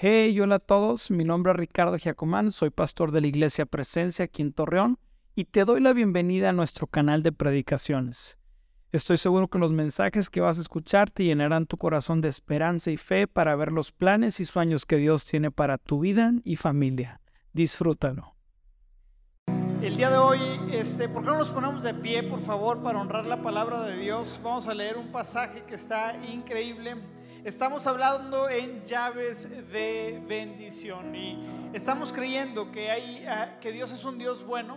Hey, hola a todos, mi nombre es Ricardo Giacomán, soy pastor de la Iglesia Presencia aquí en Torreón y te doy la bienvenida a nuestro canal de predicaciones. Estoy seguro que los mensajes que vas a escuchar te llenarán tu corazón de esperanza y fe para ver los planes y sueños que Dios tiene para tu vida y familia. Disfrútalo. El día de hoy, este, ¿por qué no nos ponemos de pie, por favor, para honrar la palabra de Dios? Vamos a leer un pasaje que está increíble. Estamos hablando en llaves de bendición y estamos creyendo que, hay, ah, que Dios es un Dios bueno,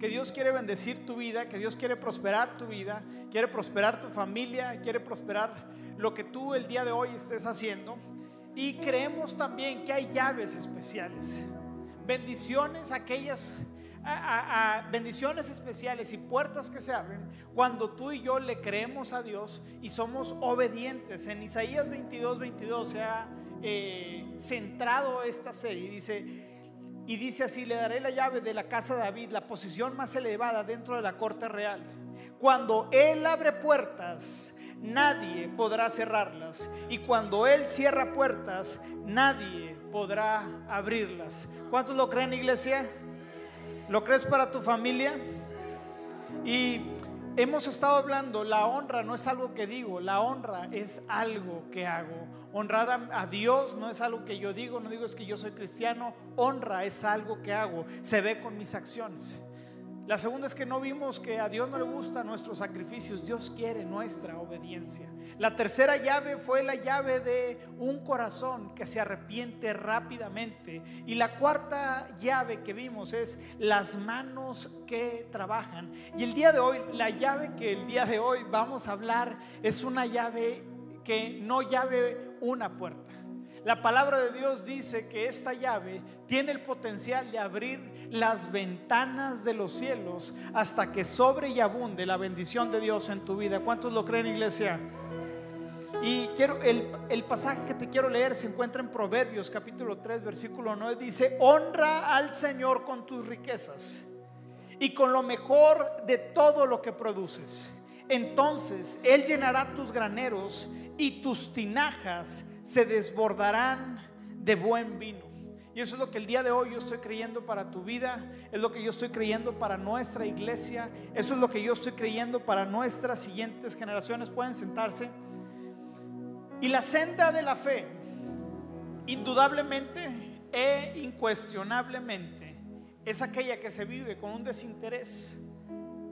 que Dios quiere bendecir tu vida, que Dios quiere prosperar tu vida, quiere prosperar tu familia, quiere prosperar lo que tú el día de hoy estés haciendo. Y creemos también que hay llaves especiales, bendiciones aquellas a, bendiciones especiales y puertas que se abren cuando tú y yo le creemos a Dios y somos obedientes. En Isaías 22, 22 se ha eh, centrado esta serie. Dice, y dice así, le daré la llave de la casa de David, la posición más elevada dentro de la corte real. Cuando Él abre puertas, nadie podrá cerrarlas. Y cuando Él cierra puertas, nadie podrá abrirlas. ¿Cuántos lo creen, iglesia? ¿Lo crees para tu familia? Y hemos estado hablando, la honra no es algo que digo, la honra es algo que hago. Honrar a, Dios no es algo que yo digo, no digo es que yo soy cristiano, honra es algo que hago, se ve con mis acciones. La segunda es que no vimos que a Dios no le gustan nuestros sacrificios, Dios quiere nuestra obediencia. La tercera llave fue la llave de un corazón que se arrepiente rápidamente. Y la cuarta llave que vimos es las manos que trabajan. Y el día de hoy, la llave que el día de hoy vamos a hablar es una llave que no llave una puerta la palabra de Dios dice que esta llave tiene el potencial de abrir las ventanas de los cielos hasta que sobre y abunde la bendición de Dios en tu vida. ¿Cuántos lo creen, iglesia? Y quiero el, el, pasaje que te quiero leer se encuentra en Proverbios capítulo 3 versículo 9 dice, "Honra al Señor con tus riquezas y con lo mejor de todo lo que produces. Entonces él llenará tus graneros y tus tinajas se desbordarán de buen vino. Y eso es lo que el día de hoy yo estoy creyendo para tu vida, es lo que yo estoy creyendo para nuestra iglesia, eso es lo que yo estoy creyendo para nuestras siguientes generaciones. Pueden sentarse. Y la senda de la fe, indudablemente e incuestionablemente, es aquella que se vive con un desinterés,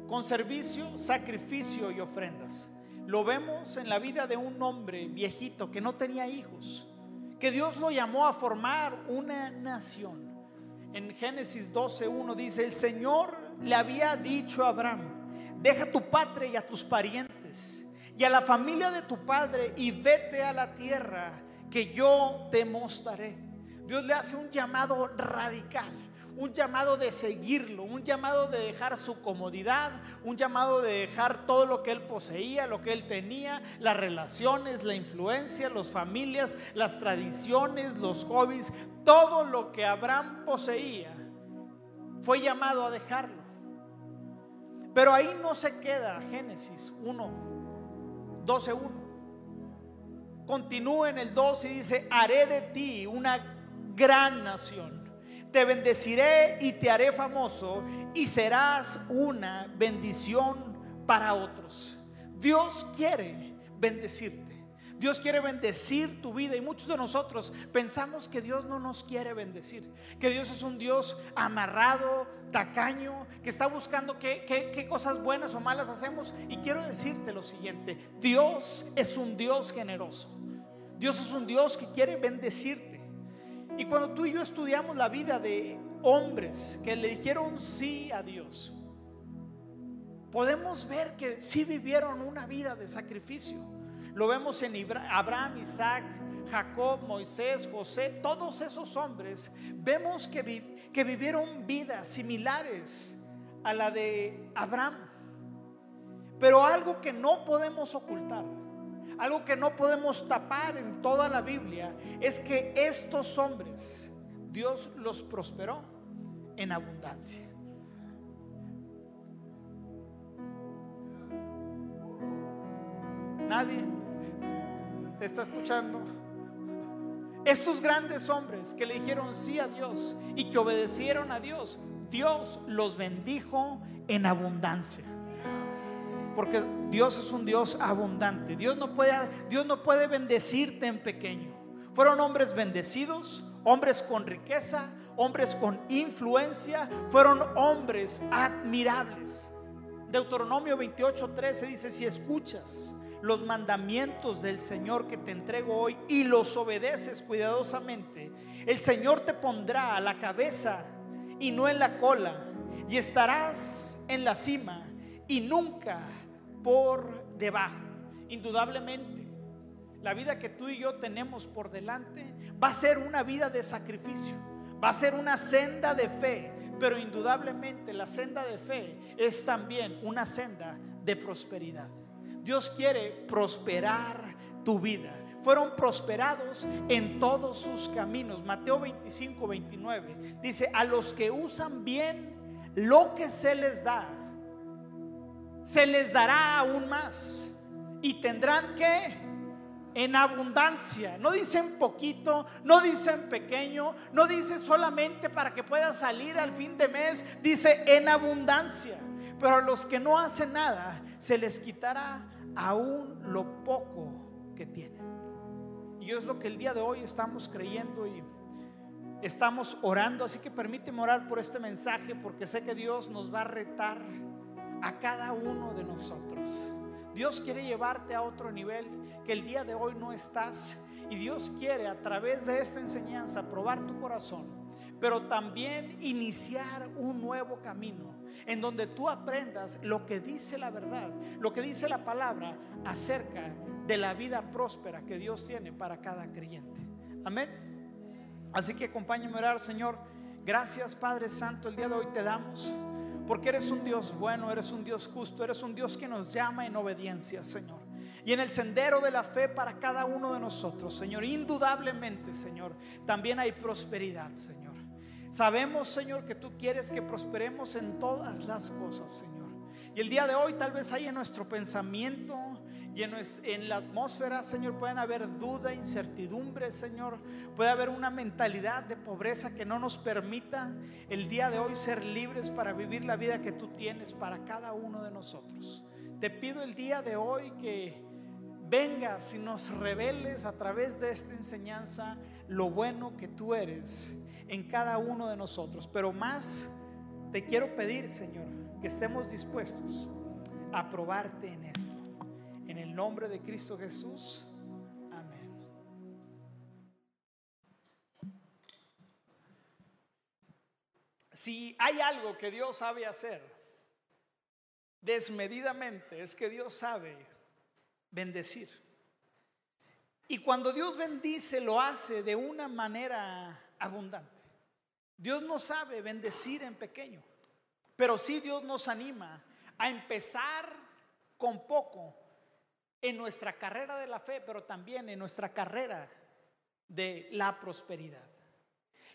con servicio, sacrificio y ofrendas. Lo vemos en la vida de un hombre viejito que no tenía hijos, que Dios lo llamó a formar una nación. En Génesis 12.1 dice, el Señor le había dicho a Abraham, deja tu patria y a tus parientes y a la familia de tu padre y vete a la tierra que yo te mostraré. Dios le hace un llamado radical un llamado de seguirlo, un llamado de dejar su comodidad, un llamado de dejar todo lo que él poseía, lo que él tenía, las relaciones, la influencia, las familias, las tradiciones, los hobbies, todo lo que Abraham poseía, fue llamado a dejarlo. Pero ahí no se queda Génesis 1, 12, 1. Continúa en el 2 y dice, haré de ti una gran nación te bendeciré y te haré famoso y serás una bendición para otros. Dios quiere bendecirte. Dios quiere bendecir tu vida y muchos de nosotros pensamos que Dios no nos quiere bendecir, que Dios es un Dios amarrado, tacaño, que está buscando qué, cosas buenas o malas hacemos. Y quiero decirte lo siguiente, Dios es un Dios generoso, Dios es un Dios que quiere bendecirte. Y cuando tú y yo estudiamos la vida de hombres que le dijeron sí a Dios, podemos ver que sí vivieron una vida de sacrificio. Lo vemos en Abraham, Isaac, Jacob, Moisés, José, todos esos hombres, vemos que, que vivieron vidas similares a la de Abraham. Pero algo que no podemos ocultar algo que no podemos tapar en toda la Biblia es que estos hombres, Dios los prosperó en abundancia. Nadie te está escuchando. Estos grandes hombres que le dijeron sí a Dios y que obedecieron a Dios, Dios los bendijo en abundancia. Porque Dios es un Dios abundante. Dios no puede, Dios no puede bendecirte en pequeño. Fueron hombres bendecidos, hombres con riqueza, hombres con influencia, fueron hombres admirables. Deuteronomio 28:13 dice, si escuchas los mandamientos del Señor que te entrego hoy y los obedeces cuidadosamente, el Señor te pondrá a la cabeza y no en la cola, y estarás en la cima y nunca por debajo. Indudablemente, la vida que tú y yo tenemos por delante va a ser una vida de sacrificio, va a ser una senda de fe, pero indudablemente la senda de fe es también una senda de prosperidad. Dios quiere prosperar tu vida. Fueron prosperados en todos sus caminos. Mateo 25, 29 dice, a los que usan bien lo que se les da, se les dará aún más. Y tendrán que en abundancia. No dicen poquito, no dicen pequeño, no dice solamente para que pueda salir al fin de mes, dice en abundancia. Pero a los que no hacen nada, se les quitará aún lo poco que tienen. Y es lo que el día de hoy estamos creyendo y estamos orando. Así que permíteme orar por este mensaje porque sé que Dios nos va a retar a cada uno de nosotros. Dios quiere llevarte a otro nivel que el día de hoy no estás. Y Dios quiere a través de esta enseñanza probar tu corazón, pero también iniciar un nuevo camino en donde tú aprendas lo que dice la verdad, lo que dice la palabra acerca de la vida próspera que Dios tiene para cada creyente. Amén. Así que acompáñame a orar, Señor. Gracias, Padre Santo. El día de hoy te damos. Porque eres un Dios bueno, eres un Dios justo, eres un Dios que nos llama en obediencia, Señor. Y en el sendero de la fe para cada uno de nosotros, Señor, indudablemente, Señor, también hay prosperidad, Señor. Sabemos, Señor, que tú quieres que prosperemos en todas las cosas, Señor. Y el día de hoy tal vez hay en nuestro pensamiento y en, la atmósfera, Señor, pueden haber duda, incertidumbre, Señor. Puede haber una mentalidad de pobreza que no nos permita el día de hoy ser libres para vivir la vida que tú tienes para cada uno de nosotros. Te pido el día de hoy que vengas y nos reveles a través de esta enseñanza lo bueno que tú eres en cada uno de nosotros. Pero más te quiero pedir, Señor, que estemos dispuestos a probarte en esto. En el nombre de Cristo Jesús. Amén. Si hay algo que Dios sabe hacer desmedidamente, es que Dios sabe bendecir. Y cuando Dios bendice, lo hace de una manera abundante. Dios no sabe bendecir en pequeño, pero sí Dios nos anima a empezar con poco en nuestra carrera de la fe, pero también en nuestra carrera de la prosperidad.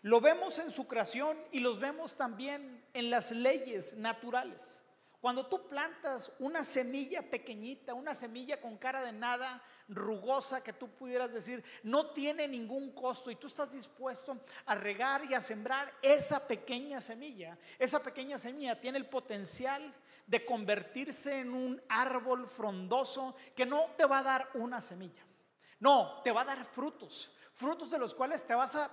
Lo vemos en su creación y los vemos también en las leyes naturales. Cuando tú plantas una semilla pequeñita, una semilla con cara de nada, rugosa, que tú pudieras decir, no tiene ningún costo y tú estás dispuesto a regar y a sembrar esa pequeña semilla, esa pequeña semilla tiene el potencial de convertirse en un árbol frondoso que no te va a dar una semilla, no, te va a dar frutos frutos de los cuales te vas a,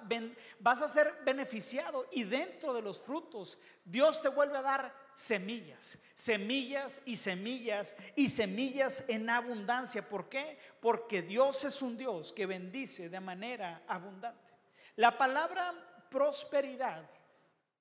vas a ser beneficiado y dentro de los frutos Dios te vuelve a dar semillas, semillas y semillas y semillas en abundancia. ¿Por qué? Porque Dios es un Dios que bendice de manera abundante. La palabra prosperidad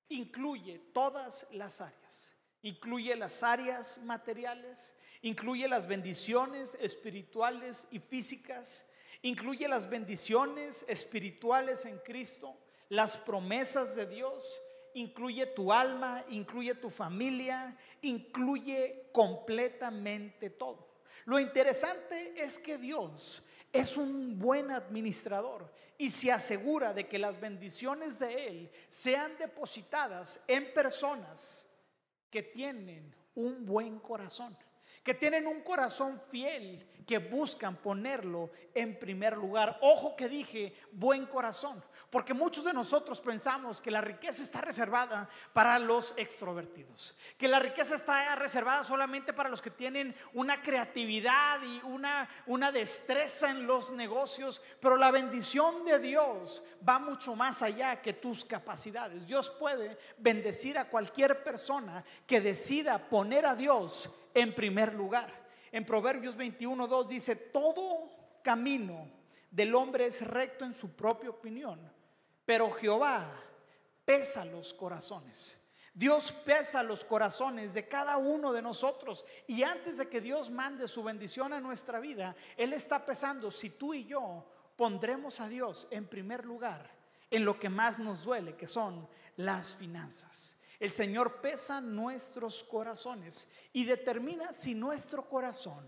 incluye todas las áreas, incluye las áreas materiales, incluye las bendiciones espirituales y físicas, incluye las bendiciones espirituales en Cristo, las promesas de Dios incluye tu alma, incluye tu familia, incluye completamente todo. Lo interesante es que Dios es un buen administrador y se asegura de que las bendiciones de Él sean depositadas en personas que tienen un buen corazón, que tienen un corazón fiel, que buscan ponerlo en primer lugar. Ojo que dije, buen corazón, porque muchos de nosotros pensamos que la riqueza está reservada para los extrovertidos, que la riqueza está reservada solamente para los que tienen una creatividad y una, una destreza en los negocios, pero la bendición de Dios va mucho más allá que tus capacidades. Dios puede bendecir a cualquier persona que decida poner a Dios en primer lugar. En Proverbios 21.2 dice, todo camino del hombre es recto en su propia opinión, pero Jehová pesa los corazones. Dios pesa los corazones de cada uno de nosotros. Y antes de que Dios mande su bendición a nuestra vida, Él está pesando si tú y yo pondremos a Dios en primer lugar en lo que más nos duele, que son las finanzas. El Señor pesa nuestros corazones y determina si nuestro corazón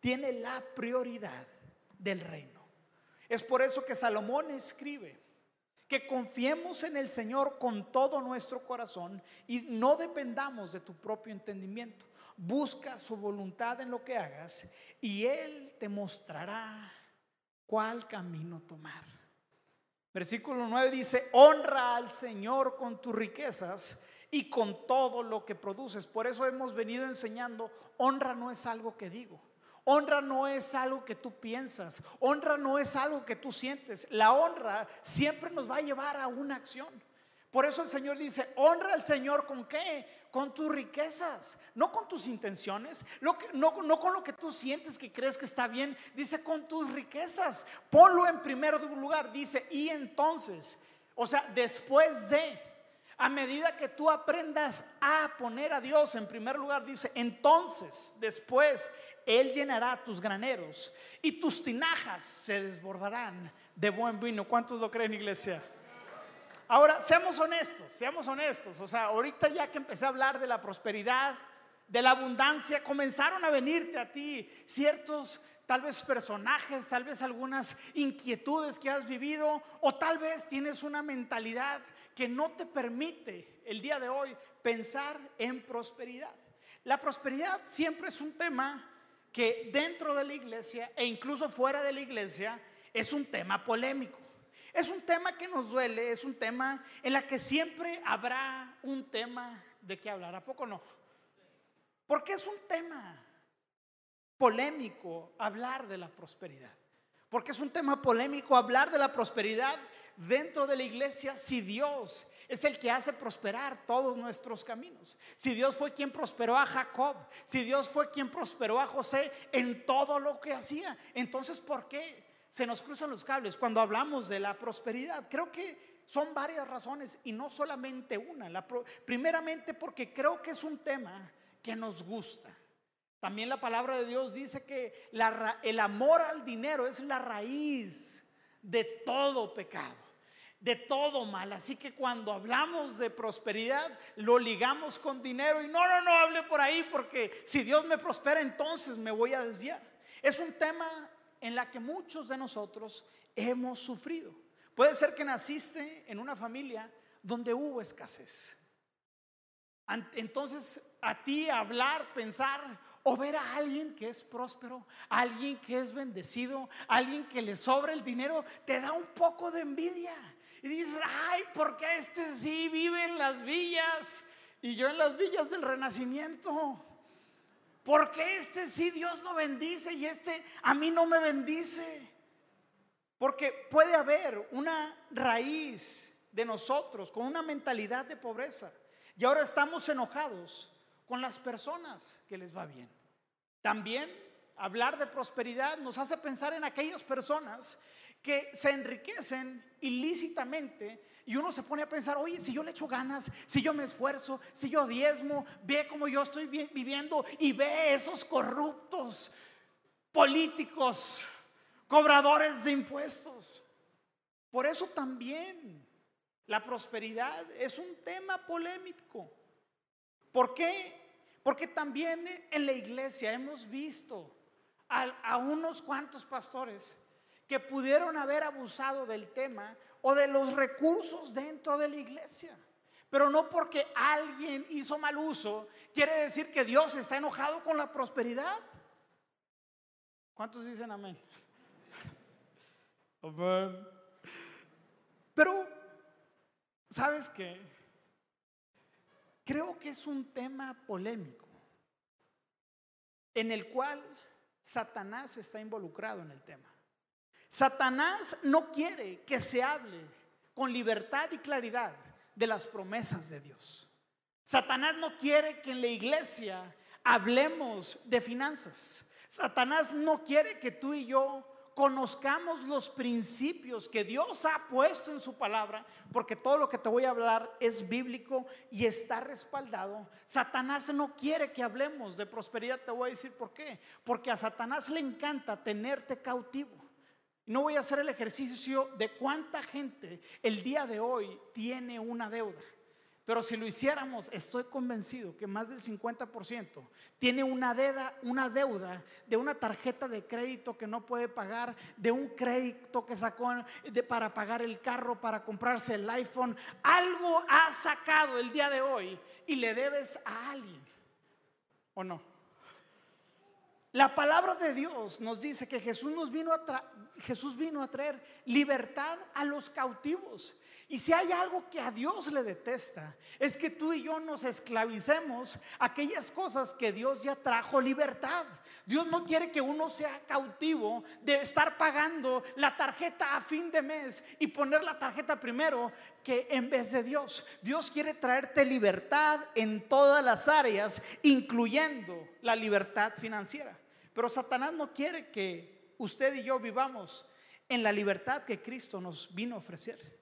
tiene la prioridad del reino. Es por eso que Salomón escribe que confiemos en el Señor con todo nuestro corazón y no dependamos de tu propio entendimiento. Busca su voluntad en lo que hagas y Él te mostrará cuál camino tomar. Versículo 9 dice, honra al Señor con tus riquezas y con todo lo que produces. Por eso hemos venido enseñando, honra no es algo que digo. Honra no es algo que tú piensas, honra no es algo que tú sientes. La honra siempre nos va a llevar a una acción. Por eso el Señor dice, honra al Señor con qué? Con tus riquezas, no con tus intenciones, no, no con lo que tú sientes que crees que está bien, dice con tus riquezas. Ponlo en primer lugar, dice, y entonces, o sea, después de, a medida que tú aprendas a poner a Dios en primer lugar, dice, entonces, después, Él llenará tus graneros y tus tinajas se desbordarán de buen vino. ¿Cuántos lo creen, iglesia? Ahora, seamos honestos, seamos honestos. O sea, ahorita ya que empecé a hablar de la prosperidad, de la abundancia, comenzaron a venirte a ti ciertos tal vez personajes, tal vez algunas inquietudes que has vivido o tal vez tienes una mentalidad que no te permite el día de hoy pensar en prosperidad. La prosperidad siempre es un tema que dentro de la iglesia e incluso fuera de la iglesia es un tema polémico. Es un tema que nos duele, es un tema en la que siempre habrá un tema de qué hablar, ¿a poco no? Porque es un tema polémico hablar de la prosperidad. Porque es un tema polémico hablar de la prosperidad dentro de la iglesia si Dios es el que hace prosperar todos nuestros caminos. Si Dios fue quien prosperó a Jacob, si Dios fue quien prosperó a José en todo lo que hacía, entonces ¿por qué se nos cruzan los cables cuando hablamos de la prosperidad. Creo que son varias razones y no solamente una. La primeramente porque creo que es un tema que nos gusta. También la palabra de Dios dice que el amor al dinero es la raíz de todo pecado, de todo mal. Así que cuando hablamos de prosperidad, lo ligamos con dinero y no, no, no hable por ahí porque si Dios me prospera, entonces me voy a desviar. Es un tema en la que muchos de nosotros hemos sufrido. Puede ser que naciste en una familia donde hubo escasez. Entonces, a ti hablar, pensar o ver a alguien que es próspero, alguien que es bendecido, alguien que le sobra el dinero, te da un poco de envidia. Y dices, ay, porque este sí vive en las villas y yo en las villas del renacimiento? Porque este sí Dios lo bendice y este a mí no me bendice? Porque puede haber una raíz de nosotros con una mentalidad de pobreza. Y ahora estamos enojados con las personas que les va bien. También hablar de prosperidad nos hace pensar en aquellas personas que se enriquecen ilícitamente y uno se pone a pensar, oye, si yo le echo ganas, si yo me esfuerzo, si yo diezmo, ve cómo yo estoy viviendo y ve esos corruptos políticos, cobradores de impuestos. Por eso también la prosperidad es un tema polémico. ¿Por qué? Porque también en la iglesia hemos visto a, a unos cuantos pastores que pudieron haber abusado del tema o de los recursos dentro de la iglesia. Pero no porque alguien hizo mal uso, quiere decir que Dios está enojado con la prosperidad. ¿Cuántos dicen amén? amén. Pero, ¿sabes qué? Creo que es un tema polémico en el cual Satanás está involucrado en el tema. Satanás no quiere que se hable con libertad y claridad de las promesas de Dios. Satanás no quiere que en la iglesia hablemos de finanzas. Satanás no quiere que tú y yo conozcamos los principios que Dios ha puesto en su palabra, porque todo lo que te voy a hablar es bíblico y está respaldado. Satanás no quiere que hablemos de prosperidad, te voy a decir por qué. Porque a Satanás le encanta tenerte cautivo. No voy a hacer el ejercicio de cuánta gente el día de hoy tiene una deuda. Pero si lo hiciéramos, estoy convencido que más del 50% tiene una deuda, una deuda de una tarjeta de crédito que no puede pagar, de un crédito que sacó para pagar el carro, para comprarse el iPhone. Algo ha sacado el día de hoy y le debes a alguien. ¿O no? La palabra de Dios nos dice que Jesús nos vino a Jesús vino a traer libertad a los cautivos. Y si hay algo que a Dios le detesta, es que tú y yo nos esclavicemos aquellas cosas que Dios ya trajo libertad. Dios no quiere que uno sea cautivo de estar pagando la tarjeta a fin de mes y poner la tarjeta primero que en vez de Dios. Dios quiere traerte libertad en todas las áreas, incluyendo la libertad financiera. Pero Satanás no quiere que usted y yo vivamos en la libertad que Cristo nos vino a ofrecer.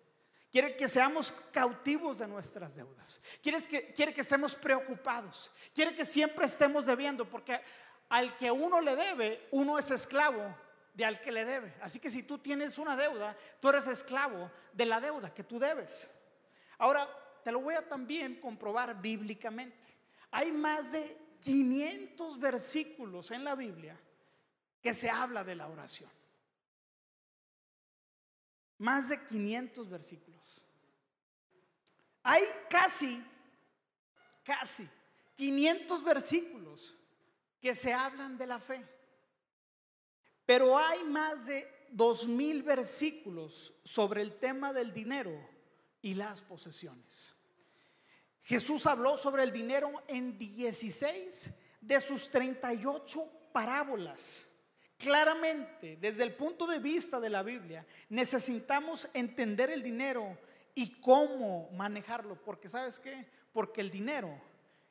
Quiere que seamos cautivos de nuestras deudas. Quiere que, quiere que estemos preocupados. Quiere que siempre estemos debiendo, porque al que uno le debe, uno es esclavo de al que le debe. Así que si tú tienes una deuda, tú eres esclavo de la deuda que tú debes. Ahora, te lo voy a también comprobar bíblicamente. Hay más de 500 versículos en la Biblia que se habla de la oración. Más de 500 versículos. Hay casi, casi 500 versículos que se hablan de la fe. Pero hay más de 2000 versículos sobre el tema del dinero y las posesiones. Jesús habló sobre el dinero en 16 de sus 38 parábolas. Claramente, desde el punto de vista de la Biblia, necesitamos entender el dinero y cómo manejarlo, porque sabes qué? Porque el dinero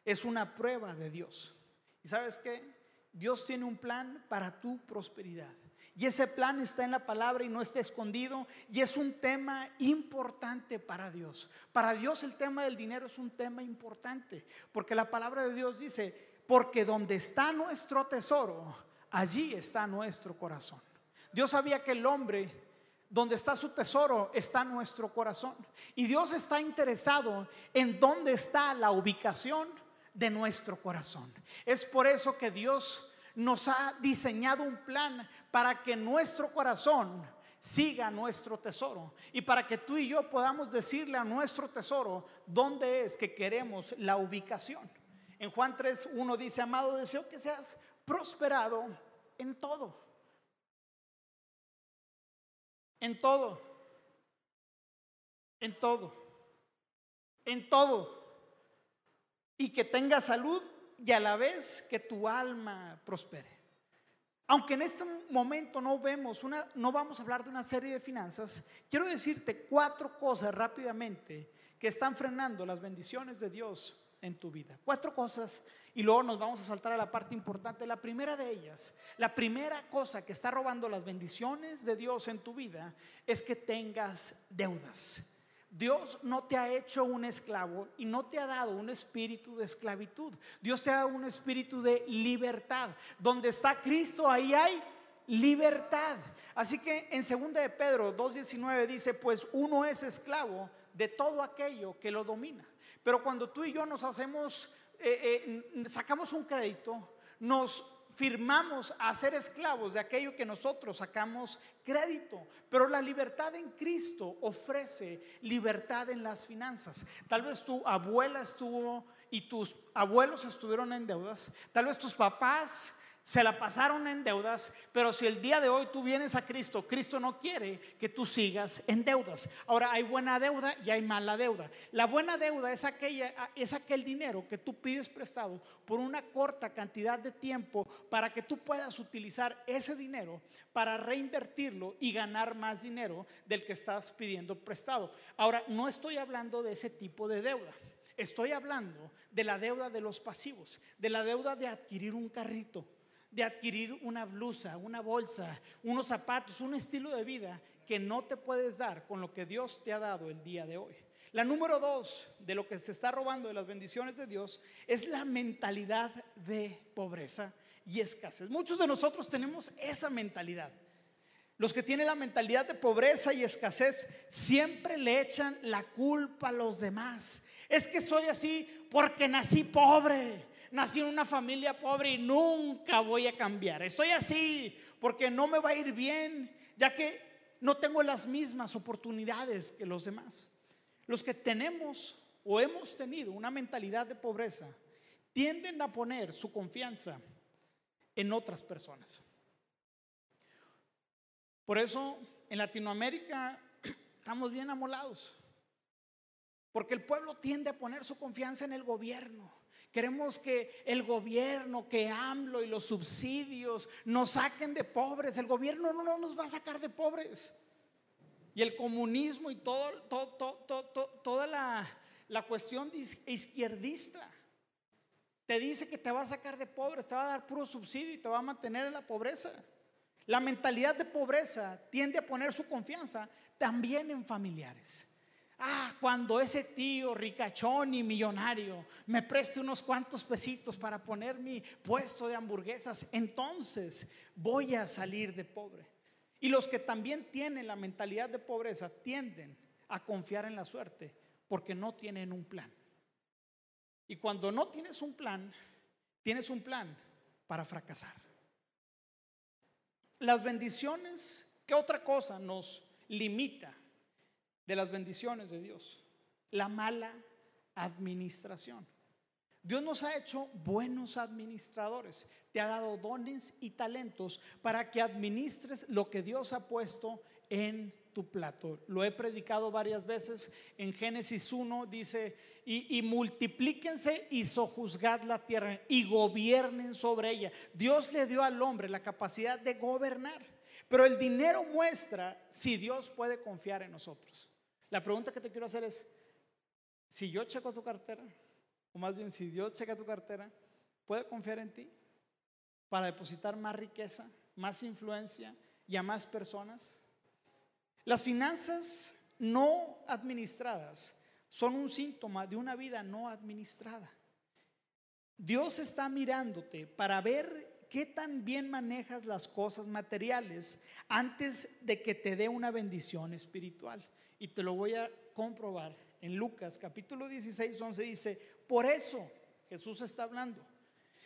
es una prueba de Dios. ¿Y sabes qué? Dios tiene un plan para tu prosperidad. Y ese plan está en la palabra y no está escondido. Y es un tema importante para Dios. Para Dios el tema del dinero es un tema importante. Porque la palabra de Dios dice, porque donde está nuestro tesoro, allí está nuestro corazón. Dios sabía que el hombre, donde está su tesoro, está nuestro corazón. Y Dios está interesado en dónde está la ubicación de nuestro corazón. Es por eso que Dios nos ha diseñado un plan para que nuestro corazón siga nuestro tesoro y para que tú y yo podamos decirle a nuestro tesoro dónde es que queremos la ubicación. En Juan 3, 1 dice, amado, deseo que seas prosperado en todo. En todo. En todo. En todo. Y que tenga salud y a la vez que tu alma prospere. Aunque en este momento no vemos una, no vamos a hablar de una serie de finanzas, quiero decirte cuatro cosas rápidamente que están frenando las bendiciones de Dios en tu vida. Cuatro cosas y luego nos vamos a saltar a la parte importante. La primera de ellas, la primera cosa que está robando las bendiciones de Dios en tu vida es que tengas deudas. Dios no te ha hecho un esclavo y no te ha dado un espíritu de esclavitud. Dios te ha dado un espíritu de libertad. Donde está Cristo, ahí hay libertad. Así que en 2 de Pedro 2.19 dice, pues uno es esclavo de todo aquello que lo domina. Pero cuando tú y yo nos hacemos, eh, eh, sacamos un crédito, nos firmamos a ser esclavos de aquello que nosotros sacamos crédito. Pero la libertad en Cristo ofrece libertad en las finanzas. Tal vez tu abuela estuvo y tus abuelos estuvieron en deudas. Tal vez tus papás se la pasaron en deudas, pero si el día de hoy tú vienes a Cristo, Cristo no quiere que tú sigas en deudas. Ahora hay buena deuda y hay mala deuda. La buena deuda es aquella es aquel dinero que tú pides prestado por una corta cantidad de tiempo para que tú puedas utilizar ese dinero para reinvertirlo y ganar más dinero del que estás pidiendo prestado. Ahora, no estoy hablando de ese tipo de deuda. Estoy hablando de la deuda de los pasivos, de la deuda de adquirir un carrito, de adquirir una blusa, una bolsa, unos zapatos, un estilo de vida que no te puedes dar con lo que Dios te ha dado el día de hoy. La número dos de lo que se está robando de las bendiciones de Dios es la mentalidad de pobreza y escasez. Muchos de nosotros tenemos esa mentalidad. Los que tienen la mentalidad de pobreza y escasez siempre le echan la culpa a los demás. Es que soy así porque nací pobre nací en una familia pobre y nunca voy a cambiar. Estoy así porque no me va a ir bien, ya que no tengo las mismas oportunidades que los demás. Los que tenemos o hemos tenido una mentalidad de pobreza tienden a poner su confianza en otras personas. Por eso en Latinoamérica estamos bien amolados, porque el pueblo tiende a poner su confianza en el gobierno Queremos que el gobierno, que AMLO y los subsidios nos saquen de pobres. El gobierno no, nos va a sacar de pobres. Y el comunismo y todo, toda la, la cuestión izquierdista te dice que te va a sacar de pobres, te va a dar puro subsidio y te va a mantener en la pobreza. La mentalidad de pobreza tiende a poner su confianza también en familiares. Ah, cuando ese tío ricachón y millonario me preste unos cuantos pesitos para poner mi puesto de hamburguesas, entonces voy a salir de pobre. Y los que también tienen la mentalidad de pobreza tienden a confiar en la suerte porque no tienen un plan. Y cuando no tienes un plan, tienes un plan para fracasar. Las bendiciones, ¿qué otra cosa nos limita de las bendiciones de Dios, la mala administración. Dios nos ha hecho buenos administradores, te ha dado dones y talentos para que administres lo que Dios ha puesto en tu plato. Lo he predicado varias veces. En Génesis 1 dice, y, y, multiplíquense y sojuzgad la tierra y gobiernen sobre ella. Dios le dio al hombre la capacidad de gobernar, pero el dinero muestra si Dios puede confiar en nosotros. La pregunta que te quiero hacer es, si yo checo tu cartera, o más bien si Dios checa tu cartera, ¿puede confiar en ti para depositar más riqueza, más influencia y a más personas? Las finanzas no administradas son un síntoma de una vida no administrada. Dios está mirándote para ver qué tan bien manejas las cosas materiales antes de que te dé una bendición espiritual. Y te lo voy a comprobar. En Lucas capítulo 16, 11 dice, por eso Jesús está hablando.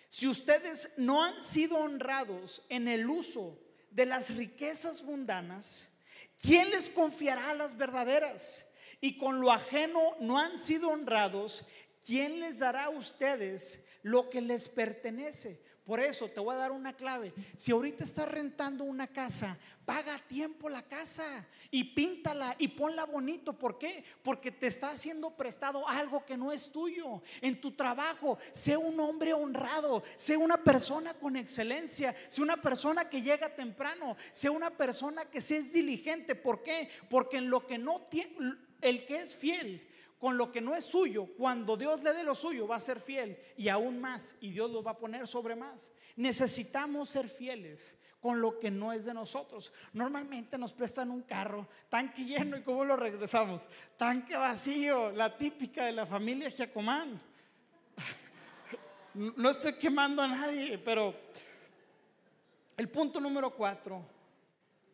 Si ustedes no han sido honrados en el uso de las riquezas mundanas, ¿quién les confiará las verdaderas? Y con lo ajeno no han sido honrados, ¿quién les dará a ustedes lo que les pertenece? Por eso te voy a dar una clave. Si ahorita estás rentando una casa, paga a tiempo la casa y píntala y ponla bonito. ¿Por qué? Porque te está haciendo prestado algo que no es tuyo. En tu trabajo, sé un hombre honrado, sé una persona con excelencia, sé una persona que llega temprano, sé una persona que se es diligente. ¿Por qué? Porque en lo que no tiene, el que es fiel con lo que no es suyo, cuando Dios le dé lo suyo, va a ser fiel y aún más, y Dios lo va a poner sobre más. Necesitamos ser fieles con lo que no es de nosotros. Normalmente nos prestan un carro, tanque lleno y cómo lo regresamos, tanque vacío, la típica de la familia Giacomán. No estoy quemando a nadie, pero el punto número cuatro,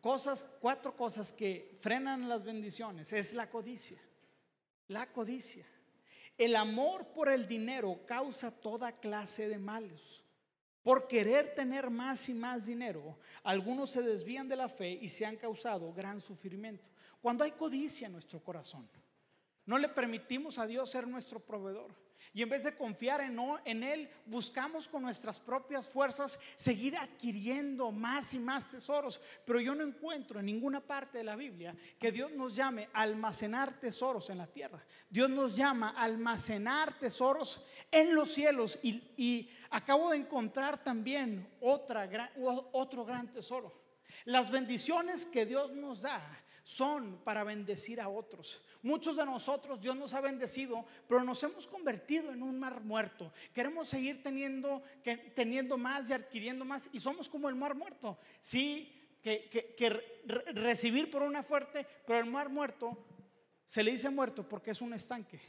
cosas, cuatro cosas que frenan las bendiciones, es la codicia. La codicia. El amor por el dinero causa toda clase de males. Por querer tener más y más dinero, algunos se desvían de la fe y se han causado gran sufrimiento. Cuando hay codicia en nuestro corazón, no le permitimos a Dios ser nuestro proveedor. Y en vez de confiar en, Él, buscamos con nuestras propias fuerzas seguir adquiriendo más y más tesoros. Pero yo no encuentro en ninguna parte de la Biblia que Dios nos llame a almacenar tesoros en la tierra. Dios nos llama a almacenar tesoros en los cielos. Y, y acabo de encontrar también otra, otro gran tesoro. Las bendiciones que Dios nos da son para bendecir a otros. Muchos de nosotros Dios nos ha bendecido, pero nos hemos convertido en un mar muerto. Queremos seguir teniendo, que, teniendo más y adquiriendo más y somos como el mar muerto. Sí, que, que recibir por una fuerte, pero el mar muerto se le dice muerto porque es un estanque,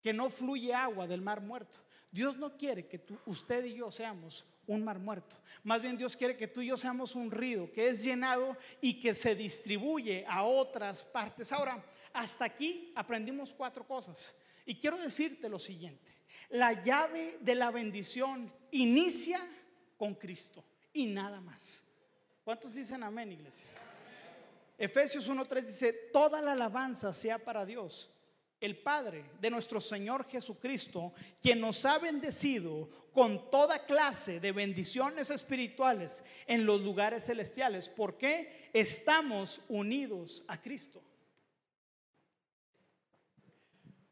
que no fluye agua del mar muerto. Dios no quiere que tú, usted y yo seamos un mar muerto. Más bien Dios quiere que tú y yo seamos un río que es llenado y que se distribuye a otras partes. Ahora, hasta aquí aprendimos cuatro cosas. Y quiero decirte lo siguiente. La llave de la bendición inicia con Cristo y nada más. ¿Cuántos dicen amén, iglesia? Efesios 1.3 dice, toda la alabanza sea para Dios el Padre de nuestro Señor Jesucristo, quien nos ha bendecido con toda clase de bendiciones espirituales en los lugares celestiales, porque estamos unidos a Cristo.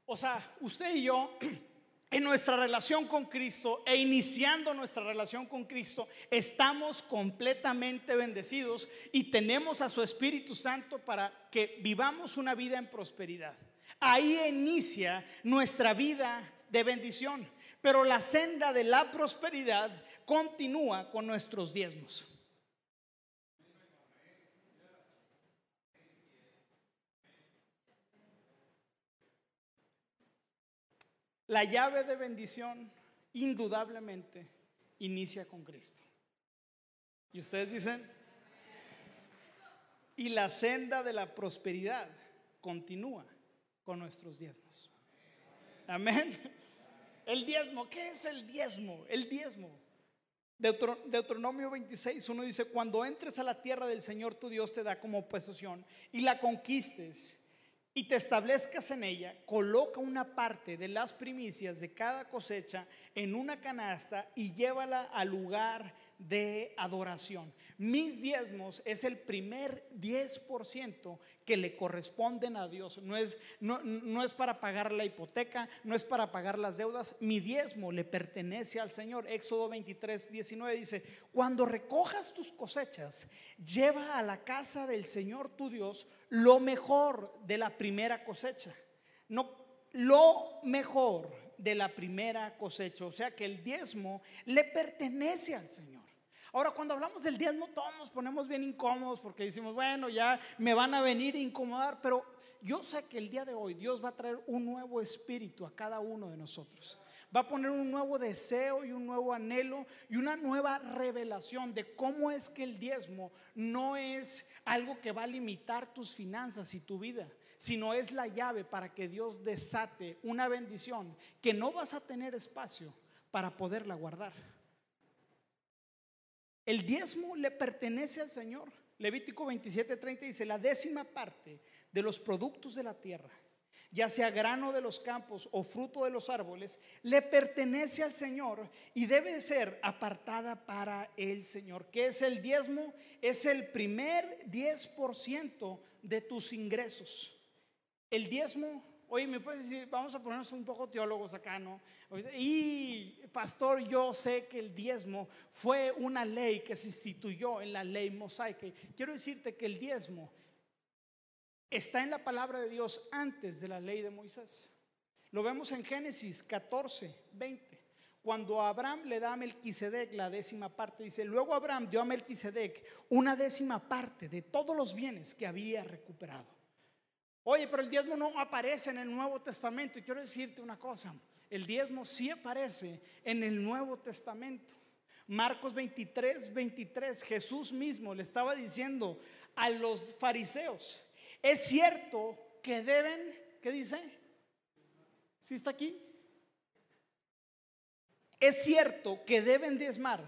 O sea, usted y yo, en nuestra relación con Cristo e iniciando nuestra relación con Cristo, estamos completamente bendecidos y tenemos a su Espíritu Santo para que vivamos una vida en prosperidad. Ahí inicia nuestra vida de bendición. Pero la senda de la prosperidad continúa con nuestros diezmos. La llave de bendición indudablemente inicia con Cristo. Y ustedes dicen, y la senda de la prosperidad continúa con nuestros diezmos. Amén. El diezmo, ¿qué es el diezmo? El diezmo. Deuteronomio 26, uno dice, cuando entres a la tierra del Señor tu Dios te da como posesión y la conquistes y te establezcas en ella, coloca una parte de las primicias de cada cosecha en una canasta y llévala al lugar de adoración. Mis diezmos es el primer 10% que le corresponden a Dios. No es, no, no es para pagar la hipoteca, no es para pagar las deudas. Mi diezmo le pertenece al Señor. Éxodo 23, 19 dice, cuando recojas tus cosechas, lleva a la casa del Señor tu Dios lo mejor de la primera cosecha. No, lo mejor de la primera cosecha. O sea que el diezmo le pertenece al Señor. Ahora, cuando hablamos del diezmo, todos nos ponemos bien incómodos porque decimos, bueno, ya me van a venir a incomodar, pero yo sé que el día de hoy Dios va a traer un nuevo espíritu a cada uno de nosotros. Va a poner un nuevo deseo y un nuevo anhelo y una nueva revelación de cómo es que el diezmo no es algo que va a limitar tus finanzas y tu vida, sino es la llave para que Dios desate una bendición que no vas a tener espacio para poderla guardar. El diezmo le pertenece al Señor. Levítico 27:30 dice, la décima parte de los productos de la tierra, ya sea grano de los campos o fruto de los árboles, le pertenece al Señor y debe ser apartada para el Señor. ¿Qué es el diezmo? Es el primer 10% de tus ingresos. El diezmo Oye, ¿me puedes decir, vamos a ponernos un poco teólogos acá, ¿no? Y, pastor, yo sé que el diezmo fue una ley que se instituyó en la ley mosaica. Quiero decirte que el diezmo está en la palabra de Dios antes de la ley de Moisés. Lo vemos en Génesis 14, 20. Cuando Abraham le da a Melquisedec la décima parte, dice, luego Abraham dio a Melquisedec una décima parte de todos los bienes que había recuperado. Oye, pero el diezmo no aparece en el Nuevo Testamento. Y quiero decirte una cosa, el diezmo sí aparece en el Nuevo Testamento. Marcos 23, 23, Jesús mismo le estaba diciendo a los fariseos, es cierto que deben, ¿qué dice? ¿Sí está aquí? Es cierto que deben diezmar,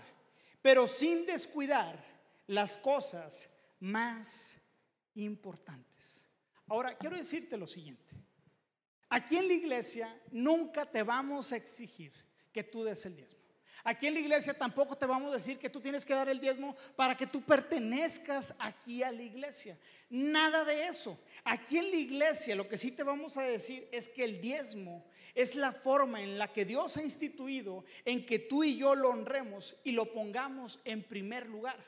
pero sin descuidar las cosas más importantes. Ahora, quiero decirte lo siguiente. Aquí en la iglesia nunca te vamos a exigir que tú des el diezmo. Aquí en la iglesia tampoco te vamos a decir que tú tienes que dar el diezmo para que tú pertenezcas aquí a la iglesia. Nada de eso. Aquí en la iglesia lo que sí te vamos a decir es que el diezmo es la forma en la que Dios ha instituido en que tú y yo lo honremos y lo pongamos en primer lugar.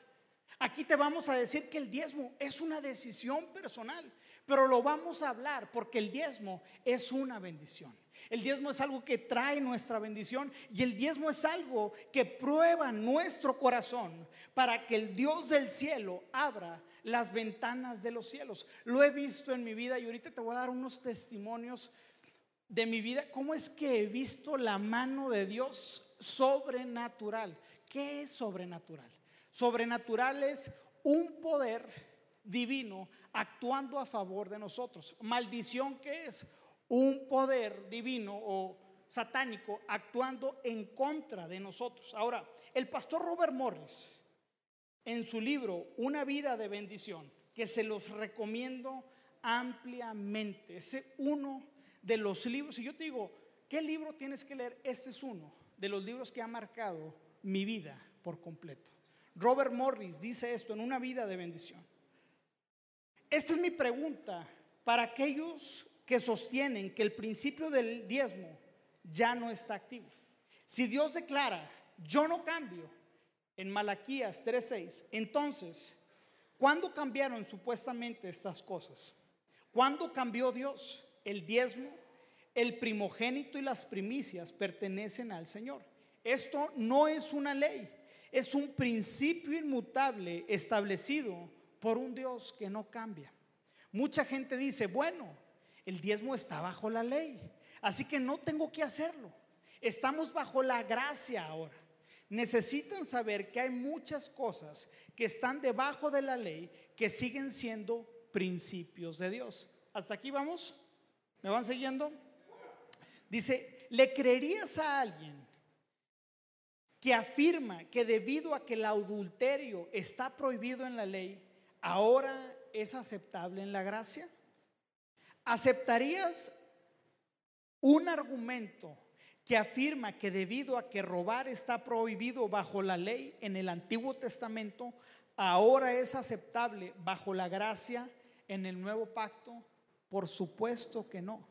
Aquí te vamos a decir que el diezmo es una decisión personal, pero lo vamos a hablar porque el diezmo es una bendición. El diezmo es algo que trae nuestra bendición y el diezmo es algo que prueba nuestro corazón para que el Dios del cielo abra las ventanas de los cielos. Lo he visto en mi vida y ahorita te voy a dar unos testimonios de mi vida, cómo es que he visto la mano de Dios sobrenatural. ¿Qué es sobrenatural? Sobrenatural es un poder divino actuando a favor de nosotros. Maldición, ¿qué es? Un poder divino o satánico actuando en contra de nosotros. Ahora, el pastor Robert Morris, en su libro Una vida de bendición, que se los recomiendo ampliamente, ese uno de los libros, y yo te digo, ¿qué libro tienes que leer? Este es uno de los libros que ha marcado mi vida por completo. Robert Morris dice esto en una vida de bendición. Esta es mi pregunta para aquellos que sostienen que el principio del diezmo ya no está activo. Si Dios declara, yo no cambio, en Malaquías 3:6, entonces, ¿cuándo cambiaron supuestamente estas cosas? ¿Cuándo cambió Dios? el diezmo, el primogénito y las primicias pertenecen al Señor. Esto no es una ley, es un principio inmutable establecido por un Dios que no cambia. Mucha gente dice, bueno, el diezmo está bajo la ley, así que no tengo que hacerlo. Estamos bajo la gracia ahora. Necesitan saber que hay muchas cosas que están debajo de la ley que siguen siendo principios de Dios. ¿Hasta aquí vamos? ¿Me van siguiendo? Dice, ¿le creerías a alguien que afirma que debido a que el adulterio está prohibido en la ley, ahora es aceptable en la gracia? ¿Aceptarías un argumento que afirma que debido a que robar está prohibido bajo la ley en el Antiguo Testamento, ahora es aceptable bajo la gracia en el nuevo pacto? Por supuesto que no.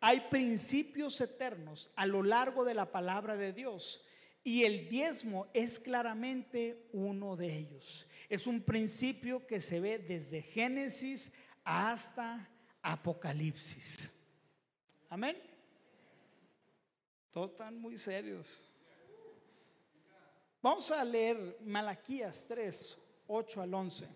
Hay principios eternos a lo largo de la palabra de Dios y el diezmo es claramente uno de ellos. Es un principio que se ve desde Génesis hasta Apocalipsis. Amén. Todos están muy serios. Vamos a leer Malaquías 3, 8 al 11.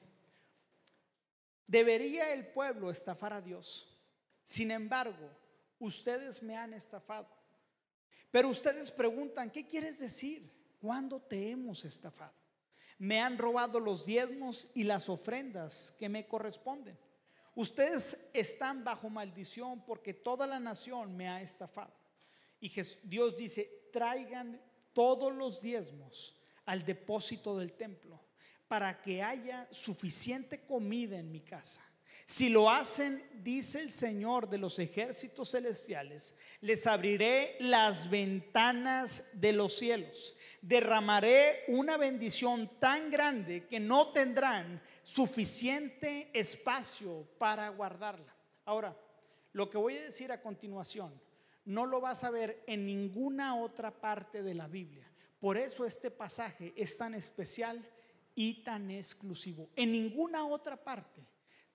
¿Debería el pueblo estafar a Dios? Sin embargo, ustedes me han estafado. Pero ustedes preguntan, ¿qué quieres decir? ¿Cuándo te hemos estafado? Me han robado los diezmos y las ofrendas que me corresponden. Ustedes están bajo maldición porque toda la nación me ha estafado. Y Dios dice, traigan todos los diezmos al depósito del templo para que haya suficiente comida en mi casa. Si lo hacen, dice el Señor de los ejércitos celestiales, les abriré las ventanas de los cielos. Derramaré una bendición tan grande que no tendrán suficiente espacio para guardarla. Ahora, lo que voy a decir a continuación, no lo vas a ver en ninguna otra parte de la Biblia. Por eso este pasaje es tan especial y tan exclusivo. En ninguna otra parte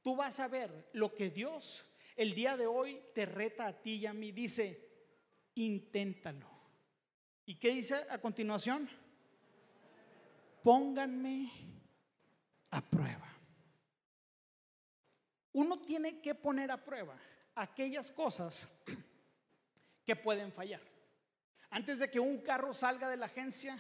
tú vas a ver lo que Dios el día de hoy te reta a ti y a mí. Dice, inténtalo. ¿Y qué dice a continuación? Pónganme a prueba. Uno tiene que poner a prueba aquellas cosas que pueden fallar. Antes de que un carro salga de la agencia,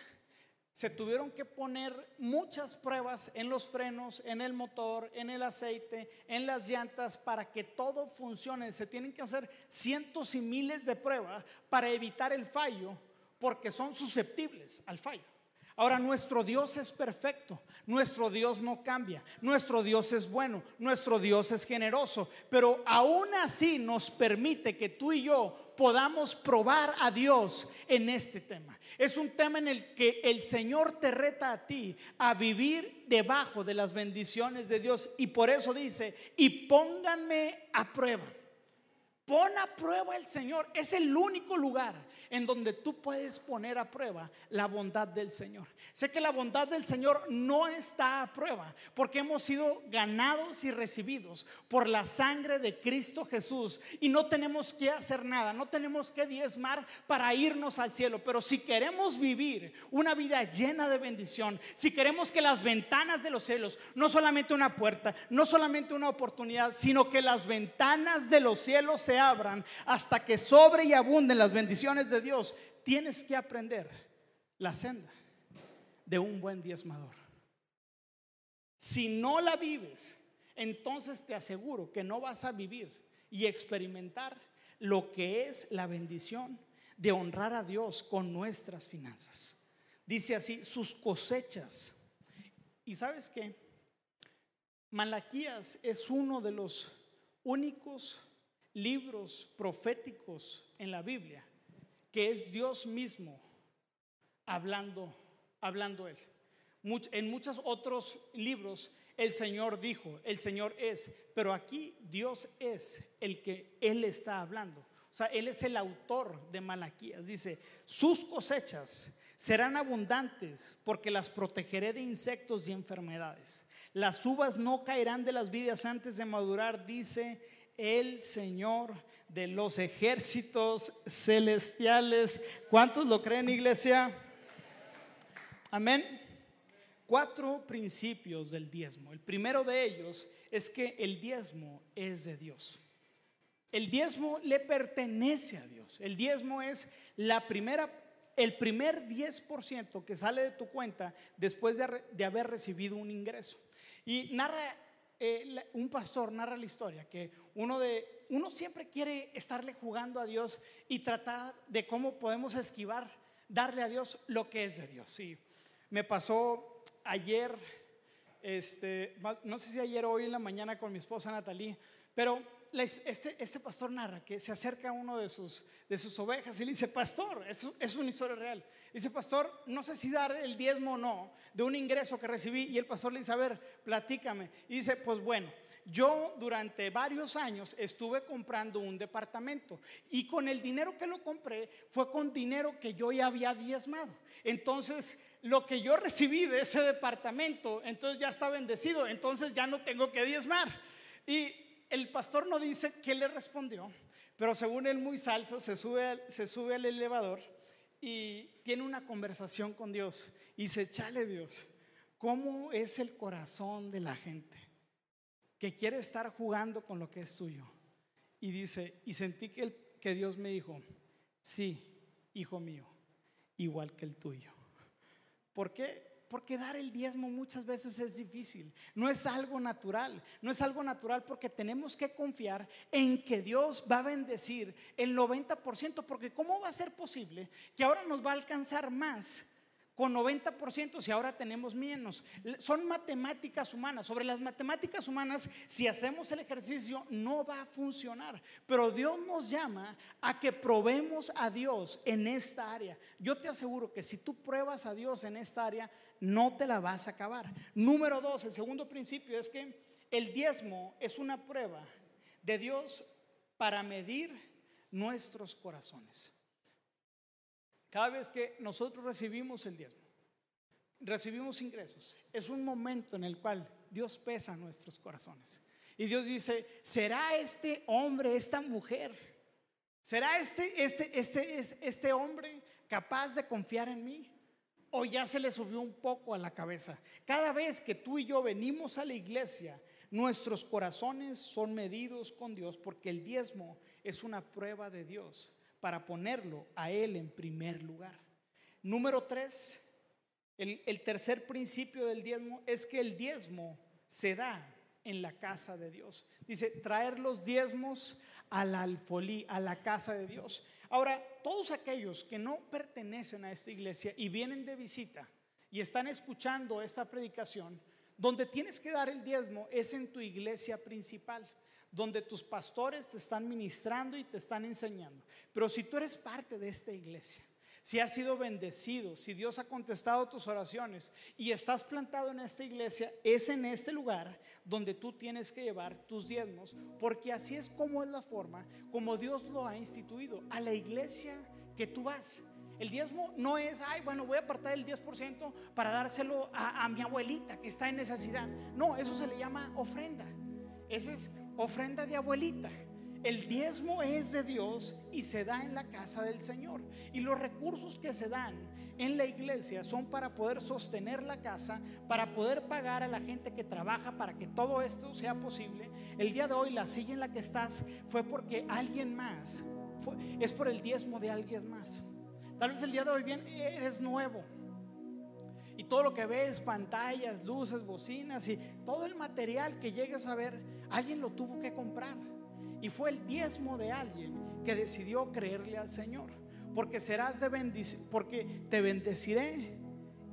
se tuvieron que poner muchas pruebas en los frenos, en el motor, en el aceite, en las llantas, para que todo funcione. Se tienen que hacer cientos y miles de pruebas para evitar el fallo, porque son susceptibles al fallo. Ahora, nuestro Dios es perfecto, nuestro Dios no cambia, nuestro Dios es bueno, nuestro Dios es generoso, pero aún así nos permite que tú y yo podamos probar a Dios en este tema. Es un tema en el que el Señor te reta a ti a vivir debajo de las bendiciones de Dios y por eso dice, y pónganme a prueba. Pon a prueba el Señor. Es el único lugar en donde tú puedes poner a prueba la bondad del Señor. Sé que la bondad del Señor no está a prueba porque hemos sido ganados y recibidos por la sangre de Cristo Jesús y no tenemos que hacer nada, no tenemos que diezmar para irnos al cielo. Pero si queremos vivir una vida llena de bendición, si queremos que las ventanas de los cielos, no solamente una puerta, no solamente una oportunidad, sino que las ventanas de los cielos se abran hasta que sobre y abunden las bendiciones de Dios, tienes que aprender la senda de un buen diezmador. Si no la vives, entonces te aseguro que no vas a vivir y experimentar lo que es la bendición de honrar a Dios con nuestras finanzas. Dice así, sus cosechas. ¿Y sabes qué? Malaquías es uno de los únicos libros proféticos en la Biblia, que es Dios mismo hablando, hablando Él. en muchos otros libros el Señor dijo, el Señor es, pero aquí Dios es el que Él está hablando. O sea, Él es el autor de Malaquías. Dice, sus cosechas serán abundantes porque las protegeré de insectos y enfermedades. Las uvas no caerán de las vidas antes de madurar, dice el Señor de los ejércitos celestiales. ¿Cuántos lo creen, iglesia? Amén. Cuatro principios del diezmo. El primero de ellos es que el diezmo es de Dios. El diezmo le pertenece a Dios. El diezmo es la primera, el primer 10% que sale de tu cuenta después de, de haber recibido un ingreso. Y narra eh, un pastor narra la historia que uno de uno siempre quiere estarle jugando a Dios y tratar de cómo podemos esquivar, darle a Dios lo que es de Dios. Y me pasó ayer, este, no sé si ayer o hoy en la mañana con mi esposa Natalie, pero este, este pastor narra que se acerca a uno de sus, de sus ovejas y le dice, pastor, es, es una historia real. Dice, pastor, no sé si dar el diezmo o no de un ingreso que recibí. Y el pastor le dice, a ver, platícame. Y dice, pues bueno, yo durante varios años estuve comprando un departamento y con el dinero que lo compré fue con dinero que yo ya había diezmado. Entonces, lo que yo recibí de ese departamento, entonces ya está bendecido, entonces ya no tengo que diezmar. Y el pastor no dice qué le respondió, pero según él muy salsa, se sube, se sube al elevador y tiene una conversación con Dios y se chale Dios, ¿cómo es el corazón de la gente que quiere estar jugando con lo que es tuyo? Y dice, y sentí que, el, que Dios me dijo, sí, hijo mío, igual que el tuyo. ¿Por qué? Porque dar el diezmo muchas veces es difícil. No es algo natural. No es algo natural porque tenemos que confiar en que Dios va a bendecir el 90%. Porque ¿cómo va a ser posible que ahora nos va a alcanzar más con 90% si ahora tenemos menos. Son matemáticas humanas. Sobre las matemáticas humanas, si hacemos el ejercicio, no va a funcionar. Pero Dios nos llama a que probemos a Dios en esta área. Yo te aseguro que si tú pruebas a Dios en esta área, no te la vas a acabar. Número dos, el segundo principio es que el diezmo es una prueba de Dios para medir nuestros corazones. Cada vez que nosotros recibimos el diezmo, recibimos ingresos, es un momento en el cual Dios pesa nuestros corazones. Y Dios dice, ¿será este hombre, esta mujer? ¿Será este, este, este, este hombre capaz de confiar en mí? ¿O ya se le subió un poco a la cabeza? Cada vez que tú y yo venimos a la iglesia, nuestros corazones son medidos con Dios porque el diezmo es una prueba de Dios para ponerlo a Él en primer lugar. Número tres, el, tercer principio del diezmo es que el diezmo se da en la casa de Dios. Dice, traer los diezmos al alfolí, a la casa de Dios. Ahora, todos aquellos que no pertenecen a esta iglesia y vienen de visita y están escuchando esta predicación, donde tienes que dar el diezmo es en tu iglesia principal, donde tus pastores te están ministrando y te están enseñando. Pero si tú eres parte de esta iglesia, si has sido bendecido, si Dios ha contestado tus oraciones y estás plantado en esta iglesia, es en este lugar donde tú tienes que llevar tus diezmos, porque así es como es la forma como Dios lo ha instituido a la iglesia que tú vas. El diezmo no es, ay, bueno, voy a apartar el 10% para dárselo a, mi abuelita que está en necesidad. No, eso se le llama ofrenda. Esa es ofrenda de abuelita. El diezmo es de Dios y se da en la casa del Señor. Y los recursos que se dan en la iglesia son para poder sostener la casa, para poder pagar a la gente que trabaja para que todo esto sea posible. El día de hoy la silla en la que estás fue porque alguien más, es por el diezmo de alguien más. Tal vez el día de hoy bien eres nuevo. Y todo lo que ves, pantallas, luces, bocinas y todo el material que llegues a ver, alguien lo tuvo que comprar. Y fue el diezmo de alguien que decidió creerle al Señor. Porque serás de bendición, porque te bendeciré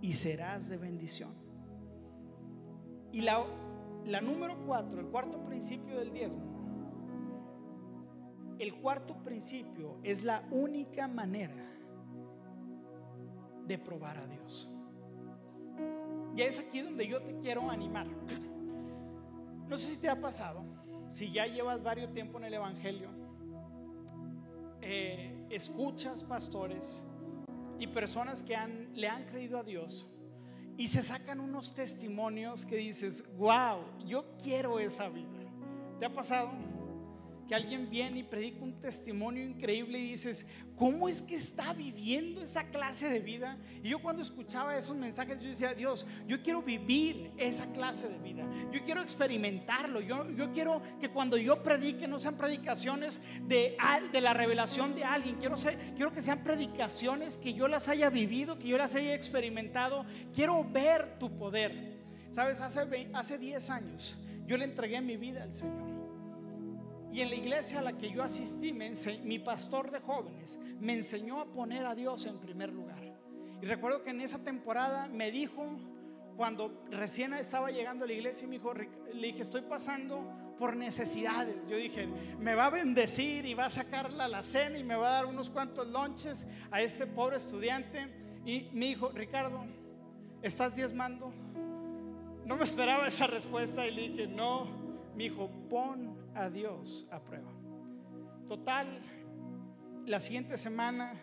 y serás de bendición. Y la, la número cuatro, el cuarto principio del diezmo. El cuarto principio es la única manera de probar a Dios. Y es aquí donde yo te quiero animar. No sé si te ha pasado si ya llevas varios tiempo en el Evangelio, eh, escuchas pastores y personas que le han creído a Dios y se sacan unos testimonios que dices, wow, yo quiero esa vida. ¿Te ha pasado? Que alguien viene y predica un testimonio increíble y dices, ¿cómo es que está viviendo esa clase de vida? Y yo cuando escuchaba esos mensajes, yo decía, Dios, yo quiero vivir esa clase de vida, yo quiero experimentarlo, yo, yo quiero que cuando yo predique no sean predicaciones de, de la revelación de alguien, quiero, ser, quiero que sean predicaciones que yo las haya vivido, que yo las haya experimentado, quiero ver tu poder. Sabes, hace, hace 10 años yo le entregué mi vida al Señor. Y en la iglesia a la que yo asistí, mi pastor de jóvenes me enseñó a poner a Dios en primer lugar. Y recuerdo que en esa temporada me dijo, cuando recién estaba llegando a la iglesia, me dijo, le dije, estoy pasando por necesidades. Yo dije, me va a bendecir y va a sacar la cena y me va a dar unos cuantos lonches a este pobre estudiante. Y me dijo, Ricardo, ¿estás diezmando? No me esperaba esa respuesta y le dije, no, mi hijo, pon a Dios a prueba. Total, la siguiente semana,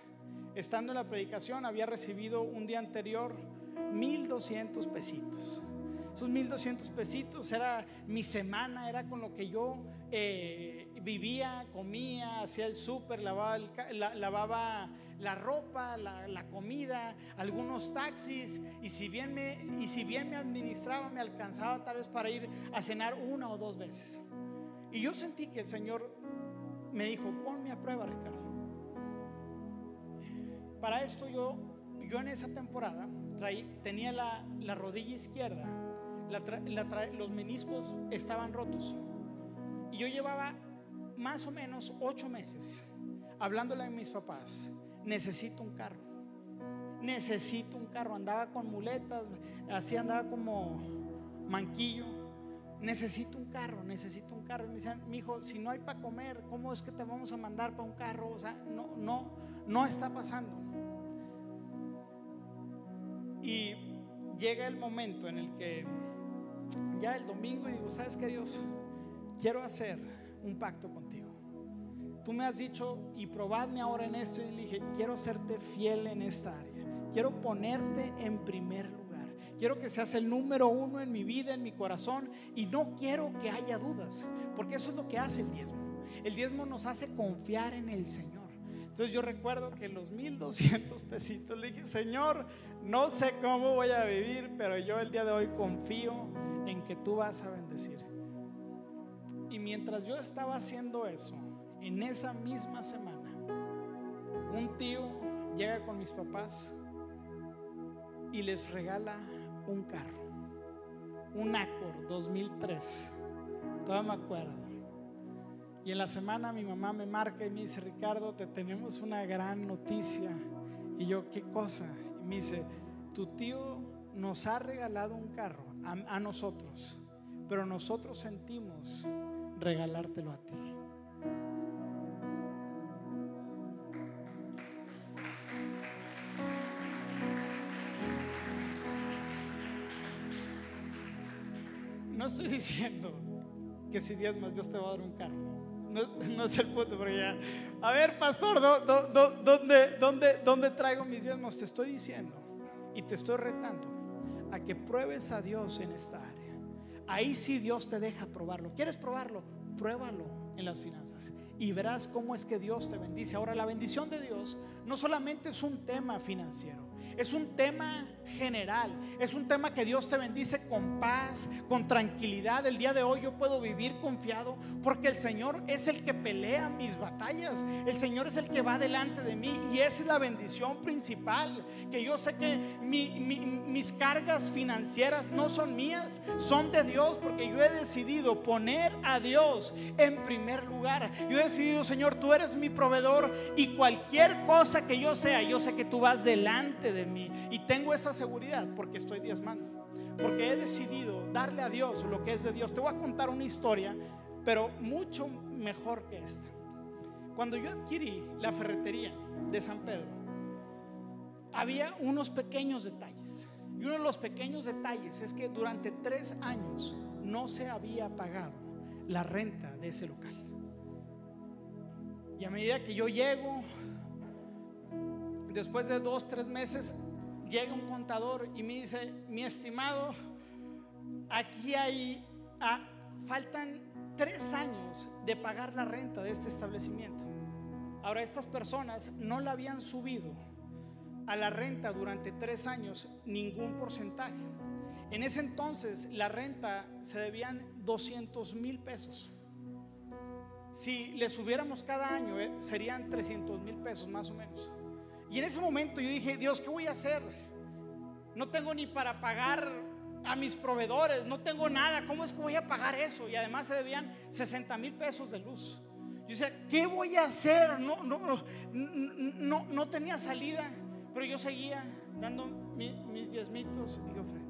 estando en la predicación, había recibido un día anterior 1200 pesitos. Esos 1200 pesitos era mi semana, era con lo que yo eh, vivía, comía, hacía el súper, lavaba, la ropa, la, comida, algunos taxis, y si, bien me, y si bien me administraba, me alcanzaba tal vez para ir a cenar una o dos veces. Y yo sentí que el Señor me dijo, ponme a prueba, Ricardo. Para esto yo, yo en esa temporada tenía la, rodilla izquierda, los meniscos estaban rotos. Y yo llevaba más o menos ocho meses hablándole a mis papás necesito un carro. Necesito un carro. Andaba con muletas, así andaba como manquillo. Necesito un carro, necesito un carro. Y me decían, mi hijo, si no hay para comer, ¿cómo es que te vamos a mandar para un carro? O sea, no, no, no está pasando. Y llega el momento en el que ya el domingo y digo, ¿sabes qué Dios? Quiero hacer un pacto contigo tú me has dicho y probadme ahora en esto y dije, quiero serte fiel en esta área, quiero ponerte en primer lugar, quiero que seas el número uno en mi vida, en mi corazón y no quiero que haya dudas, porque eso es lo que hace el diezmo. El diezmo nos hace confiar en el Señor. Entonces yo recuerdo que los 1200 pesitos le dije, Señor, no sé cómo voy a vivir, pero yo el día de hoy confío en que tú vas a bendecir. Y mientras yo estaba haciendo eso, en esa misma semana, un tío llega con mis papás y les regala un carro, un Accord 2003, todavía me acuerdo. Y en la semana mi mamá me marca y me dice, Ricardo, te tenemos una gran noticia. Y yo, ¿qué cosa? Y me dice, tu tío nos ha regalado un carro a, a nosotros, pero nosotros sentimos regalártelo a ti. Diciendo que si más Dios te va a dar un carro. No, no es el punto, pero ya. A ver, pastor, ¿dó- dó- dó- ¿dónde, dónde, ¿dónde traigo mis diezmos? Te estoy diciendo y te estoy retando a que pruebes a Dios en esta área. Ahí sí Dios te deja probarlo. ¿Quieres probarlo? Pruébalo en las finanzas y verás cómo es que Dios te bendice. Ahora, la bendición de Dios no solamente es un tema financiero, es un tema general, es un tema que Dios te bendice con paz, con tranquilidad. El día de hoy yo puedo vivir confiado porque el Señor es el que pelea mis batallas, el Señor es el que va delante de mí y esa es la bendición principal, que yo sé que mi- mi- mis cargas financieras no son mías, son de Dios porque yo he decidido poner a Dios en primer lugar. Yo he decidido, Señor, tú eres mi proveedor y cualquier cosa que yo sea, yo sé que tú vas delante de mí y tengo esa seguridad porque estoy diezmando. Porque he decidido darle a Dios lo que es de Dios. Te voy a contar una historia, pero mucho mejor que esta. Cuando yo adquirí la ferretería de San Pedro, había unos pequeños detalles. Y uno de los pequeños detalles es que durante tres años no se había pagado la renta de ese local. Y a medida que yo llego, después de dos, tres meses, llega un contador y me dice, mi estimado, aquí hay, ah, faltan tres años de pagar la renta de este establecimiento. Ahora, estas personas no la habían subido a la renta durante tres años ningún porcentaje. En ese entonces la renta se debían 200 mil pesos. Si le subiéramos cada año eh, serían 300 mil pesos más o menos. Y en ese momento yo dije, Dios, ¿qué voy a hacer? No tengo ni para pagar a mis proveedores, no tengo nada, ¿cómo es que voy a pagar eso? Y además se debían 60 mil pesos de luz. Yo decía, ¿qué voy a hacer? No, no, no, no, no tenía salida, pero yo seguía dando mi- mis diezmitos y ofrendas.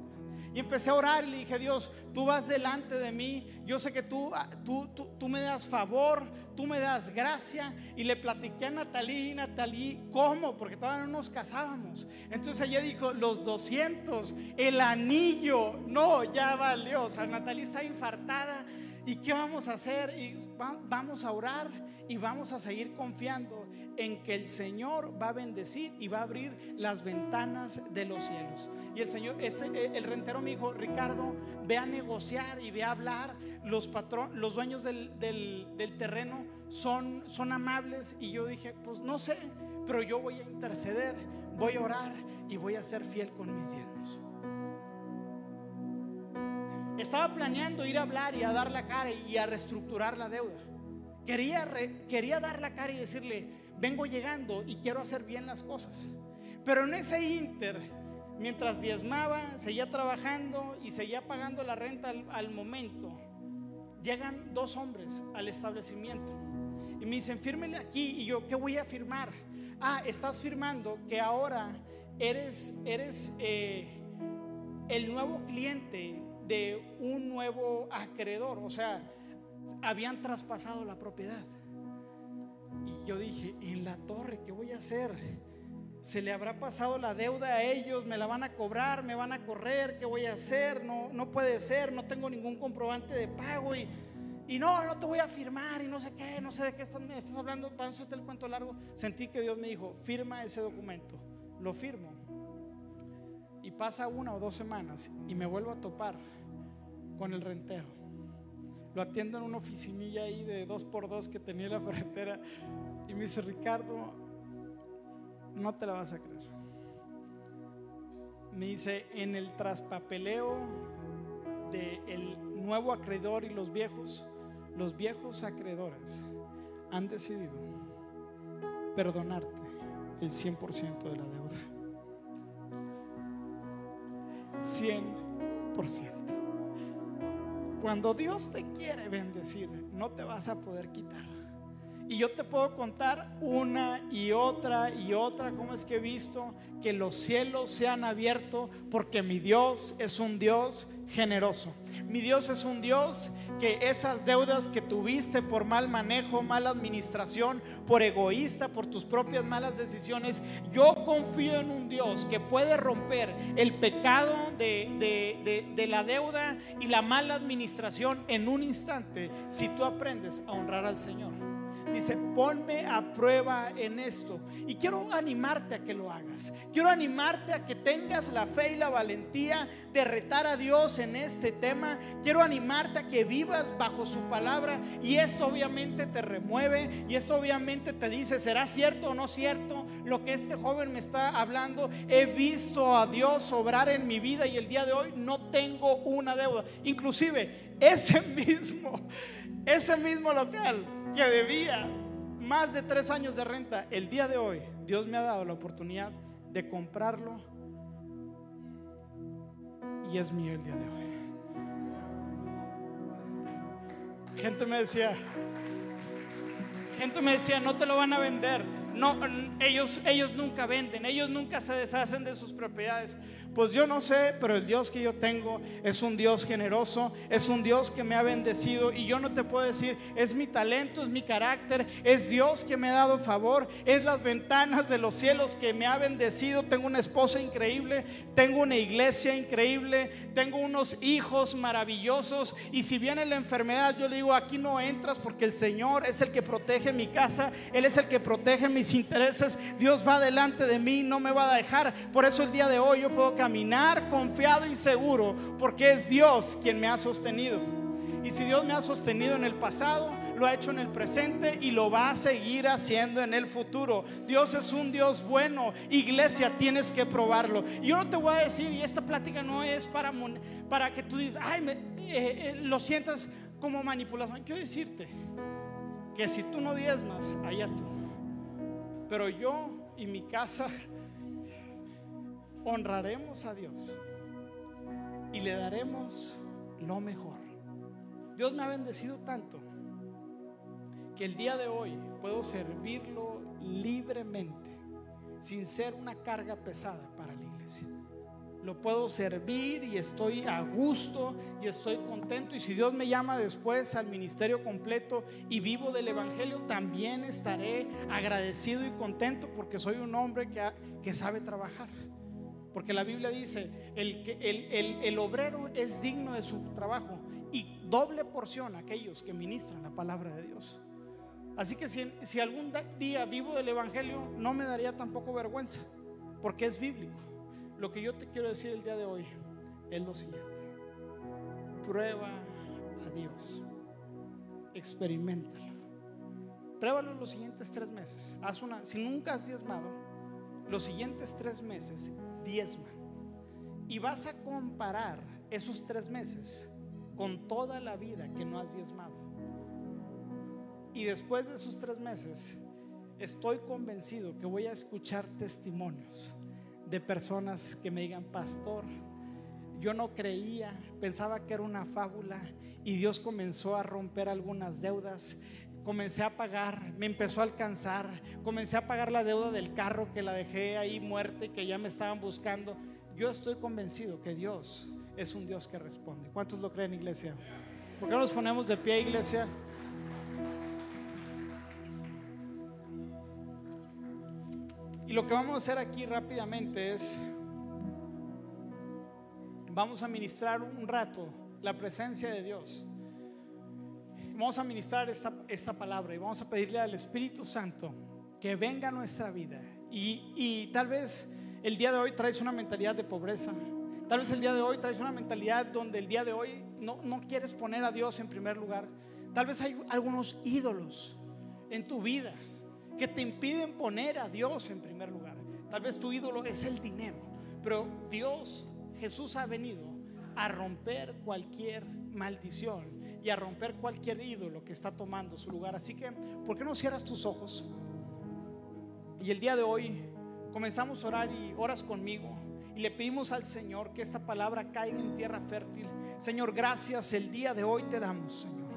Y empecé a orar y le dije, Dios, tú vas delante de mí, yo sé que tú, ah, tú, tú, tú me das favor, tú me das gracia. Y le platiqué a Natalí, Natalí, ¿cómo? Porque todavía no nos casábamos. Entonces ella dijo, los 200, el anillo, no, ya valió. O sea, Natalí está infartada. ¿Y qué vamos a hacer? Y va- vamos a orar y vamos a seguir confiando en que el Señor va a bendecir y va a abrir las ventanas de los cielos. Y el Señor, este, eh, el rentero me dijo, Ricardo, ve a negociar y ve a hablar. Los los dueños del terreno son, son amables. Y yo dije, pues no sé, pero yo voy a interceder, voy a orar y voy a ser fiel con mis diezmos. Estaba planeando ir a hablar y a dar la cara y a reestructurar la deuda. Quería, quería dar la cara y decirle, vengo llegando y quiero hacer bien las cosas. Pero en ese inter, mientras diezmaba, seguía trabajando y seguía pagando la renta al, al momento, llegan dos hombres al establecimiento y me dicen, fírmele aquí. Y yo, ¿qué voy a firmar? Ah, estás firmando que ahora eres, eres eh, el nuevo cliente de un nuevo acreedor. O sea, habían traspasado la propiedad. Y yo dije, en la torre, ¿qué voy a hacer? ¿Se le habrá pasado la deuda a ellos? ¿Me la van a cobrar? ¿Me van a correr? ¿Qué voy a hacer? No, no puede ser, no tengo ningún comprobante de pago y, y no, no te voy a firmar y no sé qué, no sé de qué estás, estás hablando, para el cuento largo. Sentí que Dios me dijo, firma ese documento. Lo firmo. Y pasa una o dos semanas y me vuelvo a topar con el rentero. Lo atiendo en una oficinilla ahí de dos por dos que tenía la ferretera y me dice, Ricardo, no te la vas a creer. Me dice, en el traspapeleo del nuevo acreedor y los viejos, los viejos acreedores han decidido perdonarte el 100% de la deuda. 100%. Cuando Dios te quiere bendecir, no te vas a poder quitar. Y yo te puedo contar una y otra y otra cómo es que he visto que los cielos se han abierto porque mi Dios es un Dios generoso. Mi Dios es un Dios que esas deudas que tuviste por mal manejo, mala administración, por egoísta, por tus propias malas decisiones, yo confío en un Dios que puede romper el pecado de, de la deuda y la mala administración en un instante si tú aprendes a honrar al Señor. Dice, ponme a prueba en esto. Y quiero animarte a que lo hagas. Quiero animarte a que tengas la fe y la valentía de retar a Dios en este tema. Quiero animarte a que vivas bajo su palabra. Y esto obviamente te remueve. Y esto obviamente te dice, ¿será cierto o no cierto lo que este joven me está hablando? He visto a Dios obrar en mi vida y el día de hoy no tengo una deuda. Inclusive ese mismo, ese mismo local que debía más de tres años de renta, el día de hoy Dios me ha dado la oportunidad de comprarlo y es mío el día de hoy. Gente me decía, gente me decía, no te lo van a vender. No, ellos, ellos nunca venden, ellos nunca se deshacen de sus propiedades. Pues yo no sé, pero el Dios que yo tengo es un Dios generoso, es un Dios que me ha bendecido y yo no te puedo decir, es mi talento, es mi carácter, es Dios que me ha dado favor, es las ventanas de los cielos que me ha bendecido. Tengo una esposa increíble, tengo una iglesia increíble, tengo unos hijos maravillosos y si viene la enfermedad, yo le digo, aquí no entras porque el Señor es el que protege mi casa, Él es el que protege mis intereses, Dios va delante de mí, no me va a dejar. Por eso el día de hoy yo puedo caminar confiado y seguro porque es Dios quien me ha sostenido. Y si Dios me ha sostenido en el pasado, lo ha hecho en el presente y lo va a seguir haciendo en el futuro. Dios es un Dios bueno. Iglesia, tienes que probarlo. Yo no te voy a decir, y esta plática no es para, para que tú digas, ay, eh, eh, lo sientas como manipulación. Quiero decirte que si tú no diezmas, allá tú. Pero yo y mi casa honraremos a Dios y le daremos lo mejor. Dios me ha bendecido tanto que el día de hoy puedo servirlo libremente, sin ser una carga pesada para. Lo puedo servir y estoy a gusto y estoy contento. Y si Dios me llama después al ministerio completo y vivo del Evangelio, también estaré agradecido y contento porque soy un hombre que, que sabe trabajar. Porque la Biblia dice, el, el, el, obrero es digno de su trabajo y doble porción aquellos que ministran la palabra de Dios. Así que si, si algún día vivo del Evangelio, no me daría tampoco vergüenza, porque es bíblico. Lo que yo te quiero decir el día de hoy es lo siguiente. Prueba a Dios. Experimentalo. Pruébalo los siguientes tres meses. Haz una, si nunca has diezmado, los siguientes tres meses diezma. Y vas a comparar esos tres meses con toda la vida que no has diezmado. Y después de esos tres meses, estoy convencido que voy a escuchar testimonios de personas que me digan, pastor, yo no creía, pensaba que era una fábula y Dios comenzó a romper algunas deudas comencé a pagar, me empezó a alcanzar, comencé a pagar la deuda del carro que la dejé ahí muerta y que ya me estaban buscando. Yo estoy convencido que Dios es un Dios que responde. ¿Cuántos lo creen, iglesia? ¿Por qué nos ponemos de pie, iglesia? Y lo que vamos a hacer aquí rápidamente es, vamos a ministrar un rato la presencia de Dios vamos a ministrar esta, esta palabra y vamos a pedirle al Espíritu Santo que venga a nuestra vida. Y, y tal vez el día de hoy traes una mentalidad de pobreza. Tal vez el día de hoy traes una mentalidad donde el día de hoy no, no quieres poner a Dios en primer lugar. Tal vez hay algunos ídolos en tu vida que te impiden poner a Dios en primer lugar. Tal vez tu ídolo es el dinero, pero Dios, Jesús ha venido a romper cualquier maldición y a romper cualquier ídolo que está tomando su lugar. Así que, ¿por qué no cierras tus ojos? Y el día de hoy comenzamos a orar y oras conmigo y le pedimos al Señor que esta palabra caiga en tierra fértil. Señor, gracias el día de hoy te damos, Señor.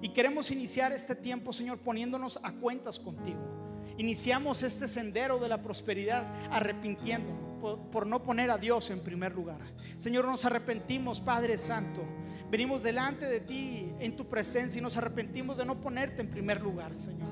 Y queremos iniciar este tiempo, Señor, poniéndonos a cuentas contigo. Iniciamos este sendero de la prosperidad arrepintiéndonos por, no poner a Dios en primer lugar. Señor, nos arrepentimos, Padre Santo. Venimos delante de ti en tu presencia y nos arrepentimos de no ponerte en primer lugar, Señor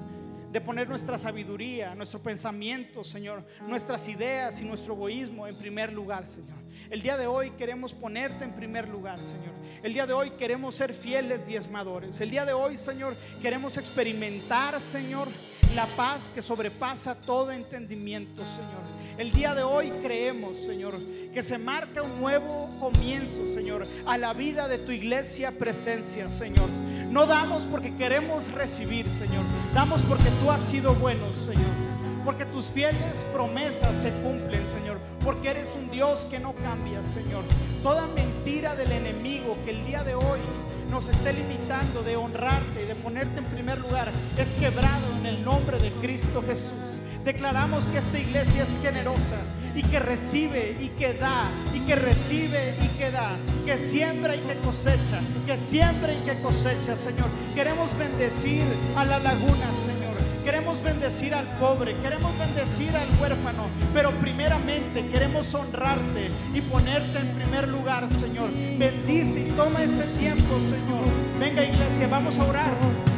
de poner nuestra sabiduría, nuestro pensamiento, Señor, nuestras ideas y nuestro egoísmo en primer lugar, Señor. El día de hoy queremos ponerte en primer lugar, Señor. El día de hoy queremos ser fieles diezmadores. El día de hoy, Señor, queremos experimentar, Señor, la paz que sobrepasa todo entendimiento, Señor. El día de hoy creemos, Señor, que se marca un nuevo comienzo, Señor, a la vida de tu iglesia presencia, Señor. No damos porque queremos recibir, Señor. Damos porque tú has sido bueno, Señor. Porque tus fieles promesas se cumplen, Señor. Porque eres un Dios que no cambia, Señor. Toda mentira del enemigo que el día de hoy nos esté limitando de honrarte y de ponerte en primer lugar es quebrado en el nombre de Cristo Jesús. Declaramos que esta iglesia es generosa y que recibe y que da y que recibe y que da, que siembra y que cosecha, que siembra y que cosecha, Señor. Queremos bendecir a la laguna, Señor. Queremos bendecir al pobre, queremos bendecir al huérfano, pero primeramente queremos honrarte y ponerte en primer lugar, Señor. Bendice y toma este tiempo, Señor. Venga iglesia, vamos a orar.